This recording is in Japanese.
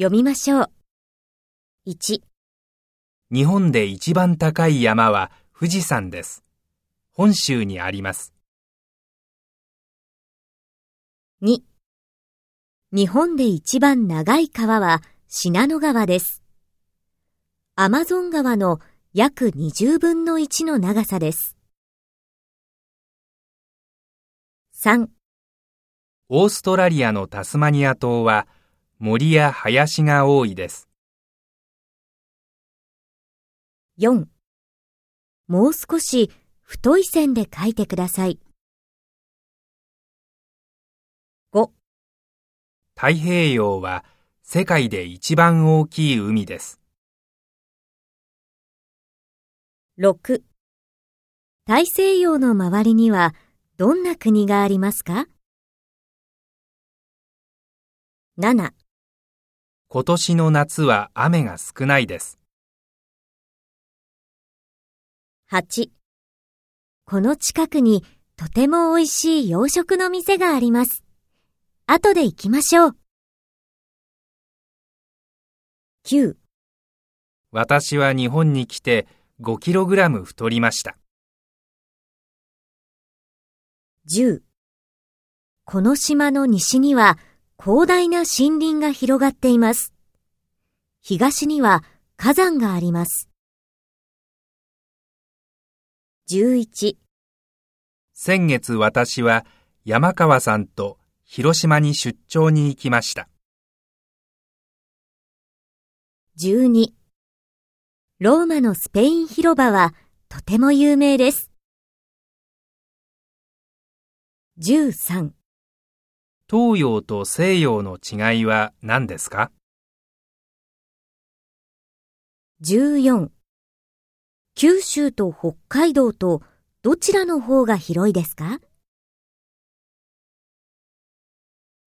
読みましょう。1、日本で一番高い山は富士山です。本州にあります。2日本で一番長い川は信濃川です。アマゾン川の約20分の1の長さです。3オーストラリアのタスマニア島は森や林が多いです。4もう少し太い線で書いてください。5太平洋は世界で一番大きい海です。6大西洋の周りにはどんな国がありますか ?7 今年の夏は雨が少ないです。8この近くにとても美味しい洋食の店があります。後で行きましょう。9私は日本に来て5キログラム太りました。10この島の西には広大な森林が広がっています。東には火山があります。11先月私は山川さんと広島に出張に行きました。12ローマのスペイン広場はとても有名です。13東洋と西洋の違いは何ですか？14九州と北海道とどちらの方が広いですか？